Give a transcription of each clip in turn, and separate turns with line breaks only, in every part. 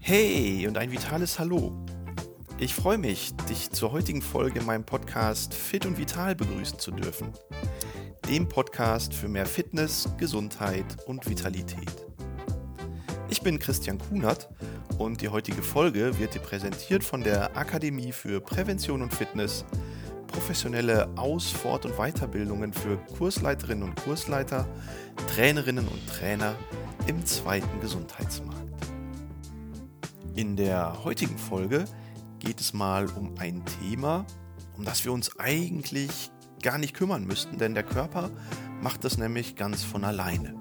Hey und ein vitales Hallo. Ich freue mich, dich zur heutigen Folge in meinem Podcast Fit und Vital begrüßen zu dürfen. Dem Podcast für mehr Fitness, Gesundheit und Vitalität. Ich bin Christian Kunert und die heutige Folge wird dir präsentiert von der Akademie für Prävention und Fitness, professionelle Aus-, Fort- und Weiterbildungen für Kursleiterinnen und Kursleiter, Trainerinnen und Trainer im zweiten Gesundheitsmarkt. In der heutigen Folge geht es mal um ein Thema, um das wir uns eigentlich gar nicht kümmern müssten, denn der Körper macht das nämlich ganz von alleine.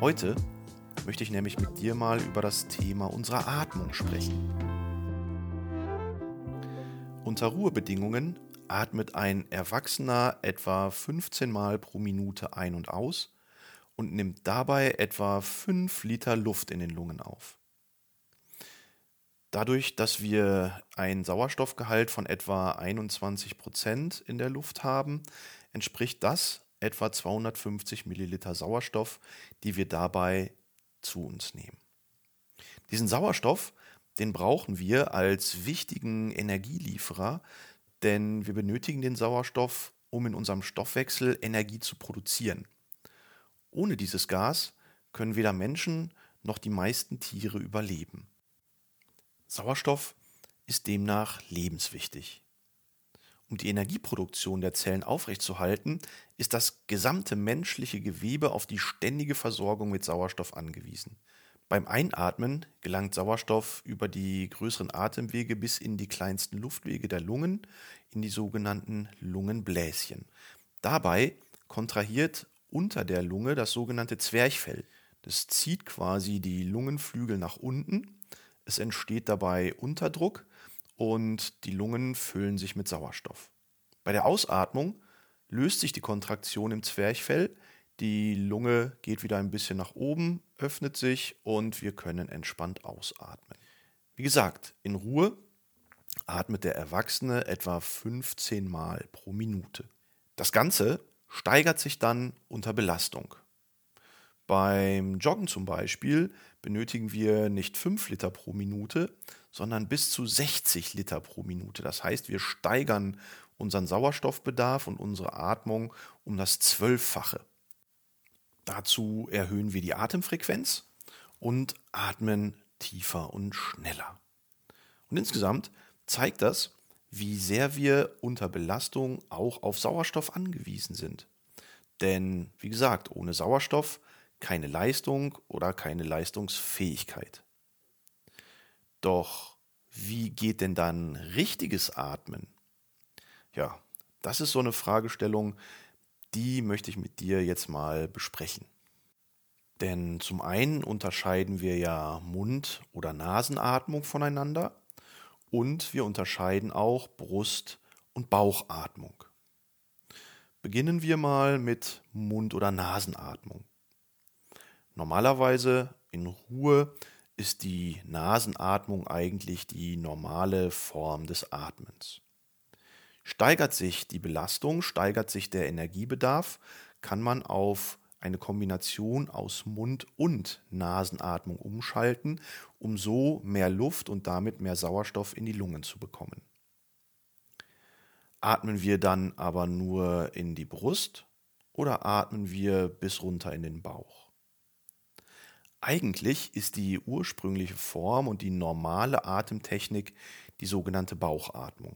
Heute möchte ich nämlich mit dir mal über das Thema unserer Atmung sprechen. Unter Ruhebedingungen atmet ein Erwachsener etwa 15 Mal pro Minute ein und aus und nimmt dabei etwa 5 Liter Luft in den Lungen auf. Dadurch, dass wir einen Sauerstoffgehalt von etwa 21 Prozent in der Luft haben, entspricht das etwa 250 Milliliter Sauerstoff, die wir dabei zu uns nehmen. Diesen Sauerstoff, den brauchen wir als wichtigen Energielieferer, denn wir benötigen den Sauerstoff, um in unserem Stoffwechsel Energie zu produzieren. Ohne dieses Gas können weder Menschen noch die meisten Tiere überleben. Sauerstoff ist demnach lebenswichtig. Um die Energieproduktion der Zellen aufrechtzuerhalten, ist das gesamte menschliche Gewebe auf die ständige Versorgung mit Sauerstoff angewiesen. Beim Einatmen gelangt Sauerstoff über die größeren Atemwege bis in die kleinsten Luftwege der Lungen, in die sogenannten Lungenbläschen. Dabei kontrahiert unter der Lunge das sogenannte Zwerchfell. Das zieht quasi die Lungenflügel nach unten es entsteht dabei Unterdruck und die Lungen füllen sich mit Sauerstoff. Bei der Ausatmung löst sich die Kontraktion im Zwerchfell, die Lunge geht wieder ein bisschen nach oben, öffnet sich und wir können entspannt ausatmen. Wie gesagt, in Ruhe atmet der Erwachsene etwa 15 Mal pro Minute. Das Ganze steigert sich dann unter Belastung. Beim Joggen zum Beispiel benötigen wir nicht 5 Liter pro Minute, sondern bis zu 60 Liter pro Minute. Das heißt, wir steigern unseren Sauerstoffbedarf und unsere Atmung um das Zwölffache. Dazu erhöhen wir die Atemfrequenz und atmen tiefer und schneller. Und insgesamt zeigt das, wie sehr wir unter Belastung auch auf Sauerstoff angewiesen sind. Denn, wie gesagt, ohne Sauerstoff keine Leistung oder keine Leistungsfähigkeit. Doch wie geht denn dann richtiges Atmen? Ja, das ist so eine Fragestellung, die möchte ich mit dir jetzt mal besprechen. Denn zum einen unterscheiden wir ja Mund- oder Nasenatmung voneinander und wir unterscheiden auch Brust- und Bauchatmung. Beginnen wir mal mit Mund- oder Nasenatmung. Normalerweise in Ruhe ist die Nasenatmung eigentlich die normale Form des Atmens. Steigert sich die Belastung, steigert sich der Energiebedarf, kann man auf eine Kombination aus Mund- und Nasenatmung umschalten, um so mehr Luft und damit mehr Sauerstoff in die Lungen zu bekommen. Atmen wir dann aber nur in die Brust oder atmen wir bis runter in den Bauch? Eigentlich ist die ursprüngliche Form und die normale Atemtechnik die sogenannte Bauchatmung.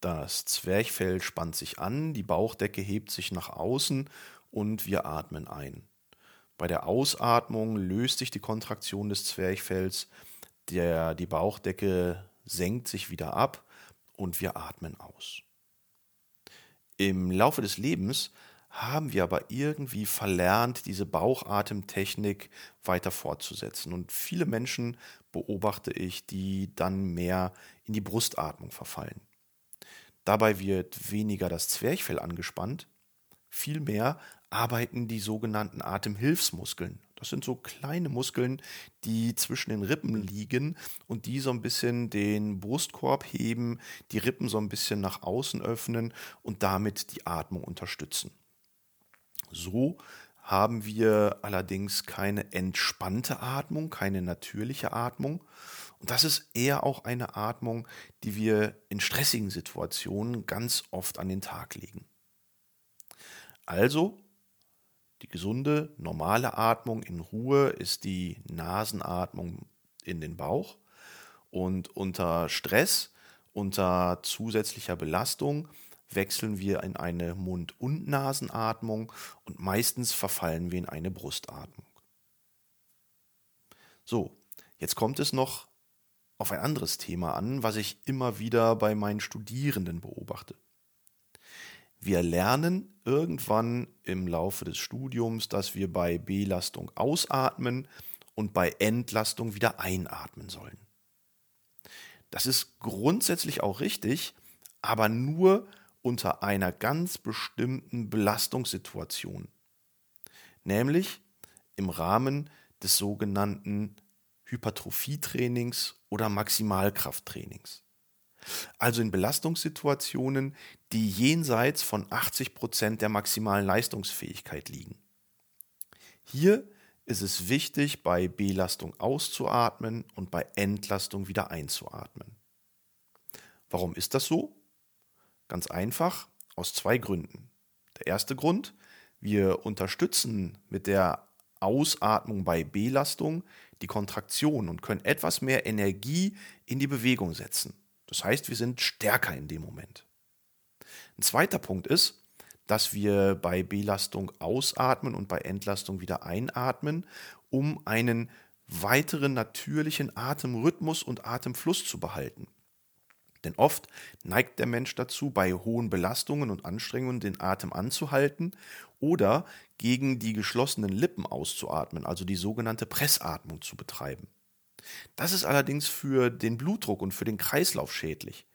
Das Zwerchfell spannt sich an, die Bauchdecke hebt sich nach außen und wir atmen ein. Bei der Ausatmung löst sich die Kontraktion des Zwerchfells, der, die Bauchdecke senkt sich wieder ab und wir atmen aus. Im Laufe des Lebens haben wir aber irgendwie verlernt, diese Bauchatemtechnik weiter fortzusetzen. Und viele Menschen beobachte ich, die dann mehr in die Brustatmung verfallen. Dabei wird weniger das Zwerchfell angespannt, vielmehr arbeiten die sogenannten Atemhilfsmuskeln. Das sind so kleine Muskeln, die zwischen den Rippen liegen und die so ein bisschen den Brustkorb heben, die Rippen so ein bisschen nach außen öffnen und damit die Atmung unterstützen. So haben wir allerdings keine entspannte Atmung, keine natürliche Atmung. Und das ist eher auch eine Atmung, die wir in stressigen Situationen ganz oft an den Tag legen. Also, die gesunde, normale Atmung in Ruhe ist die Nasenatmung in den Bauch. Und unter Stress, unter zusätzlicher Belastung wechseln wir in eine Mund- und Nasenatmung und meistens verfallen wir in eine Brustatmung. So, jetzt kommt es noch auf ein anderes Thema an, was ich immer wieder bei meinen Studierenden beobachte. Wir lernen irgendwann im Laufe des Studiums, dass wir bei Belastung ausatmen und bei Entlastung wieder einatmen sollen. Das ist grundsätzlich auch richtig, aber nur unter einer ganz bestimmten Belastungssituation, nämlich im Rahmen des sogenannten Hypertrophietrainings oder Maximalkrafttrainings. Also in Belastungssituationen, die jenseits von 80 Prozent der maximalen Leistungsfähigkeit liegen. Hier ist es wichtig, bei Belastung auszuatmen und bei Entlastung wieder einzuatmen. Warum ist das so? Ganz einfach, aus zwei Gründen. Der erste Grund, wir unterstützen mit der Ausatmung bei Belastung die Kontraktion und können etwas mehr Energie in die Bewegung setzen. Das heißt, wir sind stärker in dem Moment. Ein zweiter Punkt ist, dass wir bei Belastung ausatmen und bei Entlastung wieder einatmen, um einen weiteren natürlichen Atemrhythmus und Atemfluss zu behalten. Denn oft neigt der Mensch dazu, bei hohen Belastungen und Anstrengungen den Atem anzuhalten oder gegen die geschlossenen Lippen auszuatmen, also die sogenannte Pressatmung zu betreiben. Das ist allerdings für den Blutdruck und für den Kreislauf schädlich.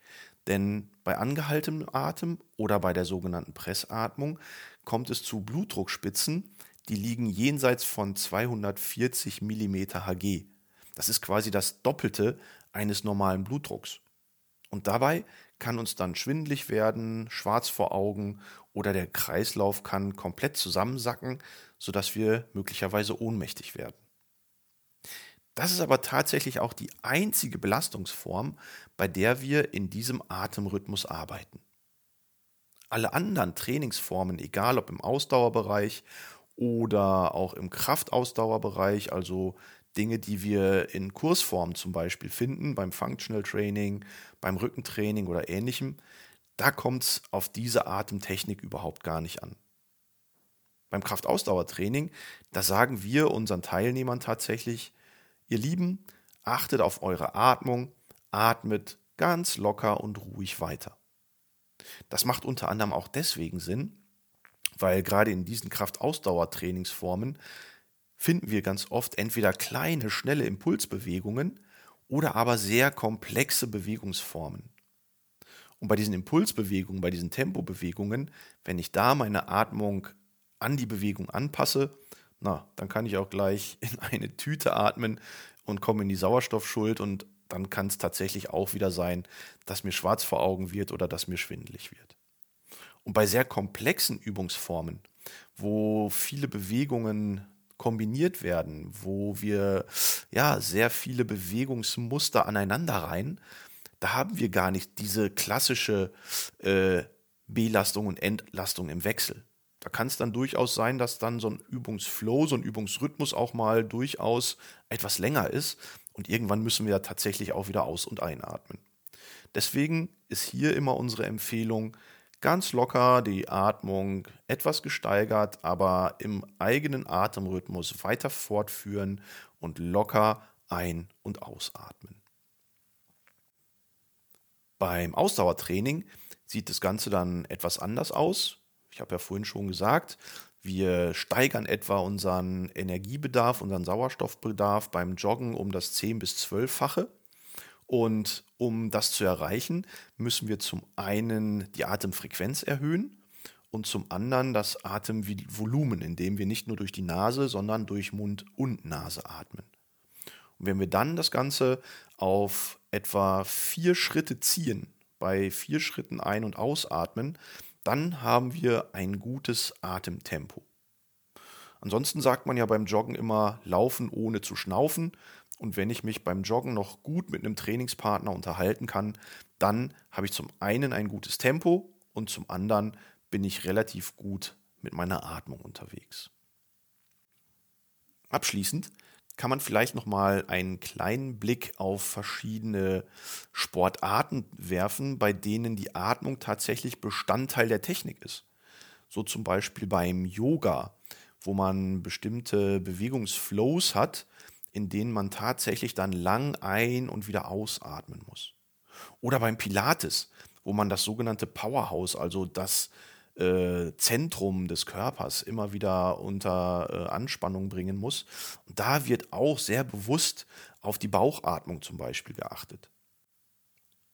Denn bei angehaltenem Atem oder bei der sogenannten Pressatmung kommt es zu Blutdruckspitzen, die liegen jenseits von 240 mm Hg. Das ist quasi das Doppelte eines normalen Blutdrucks. Und dabei kann uns dann schwindlig werden, schwarz vor Augen oder der Kreislauf kann komplett zusammensacken, sodass wir möglicherweise ohnmächtig werden. Das ist aber tatsächlich auch die einzige Belastungsform, bei der wir in diesem Atemrhythmus arbeiten. Alle anderen Trainingsformen, egal ob im Ausdauerbereich oder auch im Kraftausdauerbereich, also Dinge, die wir in Kursform zum Beispiel finden, beim Functional Training, beim Rückentraining oder ähnlichem, da kommt es auf diese Atemtechnik überhaupt gar nicht an. Beim Kraftausdauertraining, da sagen wir unseren Teilnehmern tatsächlich, ihr Lieben, achtet auf eure Atmung, atmet ganz locker und ruhig weiter. Das macht unter anderem auch deswegen Sinn, weil gerade in diesen Kraftausdauertrainingsformen finden wir ganz oft entweder kleine, schnelle Impulsbewegungen oder aber sehr komplexe Bewegungsformen. Und bei diesen Impulsbewegungen, bei diesen Tempobewegungen, wenn ich da meine Atmung an die Bewegung anpasse, na, dann kann ich auch gleich in eine Tüte atmen und komme in die Sauerstoffschuld und dann kann es tatsächlich auch wieder sein, dass mir schwarz vor Augen wird oder dass mir schwindelig wird. Und bei sehr komplexen Übungsformen, wo viele Bewegungen kombiniert werden, wo wir ja sehr viele Bewegungsmuster aneinander rein, da haben wir gar nicht diese klassische äh, Belastung und Entlastung im Wechsel. Da kann es dann durchaus sein, dass dann so ein Übungsflow, so ein Übungsrhythmus auch mal durchaus etwas länger ist und irgendwann müssen wir tatsächlich auch wieder aus- und einatmen. Deswegen ist hier immer unsere Empfehlung, ganz locker die Atmung etwas gesteigert, aber im eigenen Atemrhythmus weiter fortführen und locker ein- und ausatmen. Beim Ausdauertraining sieht das Ganze dann etwas anders aus. Ich habe ja vorhin schon gesagt, wir steigern etwa unseren Energiebedarf, unseren Sauerstoffbedarf beim Joggen um das 10 bis 12-fache. Und um das zu erreichen, müssen wir zum einen die Atemfrequenz erhöhen und zum anderen das Atemvolumen, indem wir nicht nur durch die Nase, sondern durch Mund und Nase atmen. Und wenn wir dann das Ganze auf etwa vier Schritte ziehen, bei vier Schritten ein- und ausatmen, dann haben wir ein gutes Atemtempo. Ansonsten sagt man ja beim Joggen immer laufen ohne zu schnaufen. Und wenn ich mich beim Joggen noch gut mit einem Trainingspartner unterhalten kann, dann habe ich zum einen ein gutes Tempo und zum anderen bin ich relativ gut mit meiner Atmung unterwegs. Abschließend kann man vielleicht noch mal einen kleinen Blick auf verschiedene Sportarten werfen, bei denen die Atmung tatsächlich Bestandteil der Technik ist. So zum Beispiel beim Yoga, wo man bestimmte Bewegungsflows hat, in denen man tatsächlich dann lang ein- und wieder ausatmen muss. Oder beim Pilates, wo man das sogenannte Powerhouse, also das äh, Zentrum des Körpers immer wieder unter äh, Anspannung bringen muss. Und da wird auch sehr bewusst auf die Bauchatmung zum Beispiel geachtet.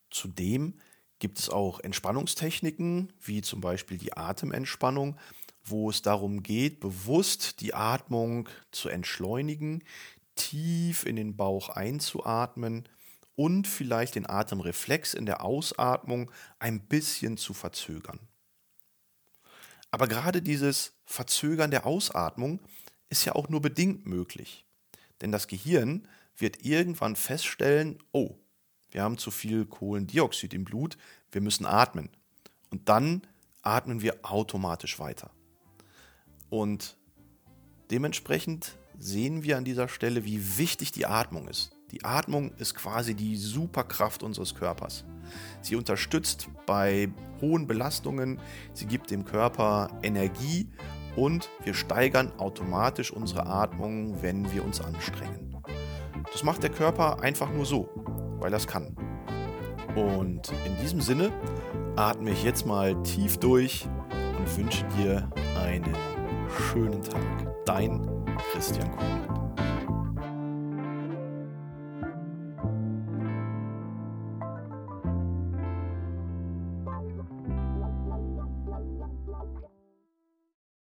Zudem gibt es auch Entspannungstechniken, wie zum Beispiel die Atementspannung, wo es darum geht, bewusst die Atmung zu entschleunigen, tief in den Bauch einzuatmen und vielleicht den Atemreflex in der Ausatmung ein bisschen zu verzögern. Aber gerade dieses Verzögern der Ausatmung ist ja auch nur bedingt möglich. Denn das Gehirn wird irgendwann feststellen, oh, wir haben zu viel Kohlendioxid im Blut, wir müssen atmen. Und dann atmen wir automatisch weiter. Und dementsprechend sehen wir an dieser Stelle, wie wichtig die Atmung ist. Die Atmung ist quasi die Superkraft unseres Körpers. Sie unterstützt bei hohen Belastungen, sie gibt dem Körper Energie und wir steigern automatisch unsere Atmung, wenn wir uns anstrengen. Das macht der Körper einfach nur so, weil er es kann. Und in diesem Sinne atme ich jetzt mal tief durch und wünsche dir einen schönen Tag. Dein Christian Kuhn.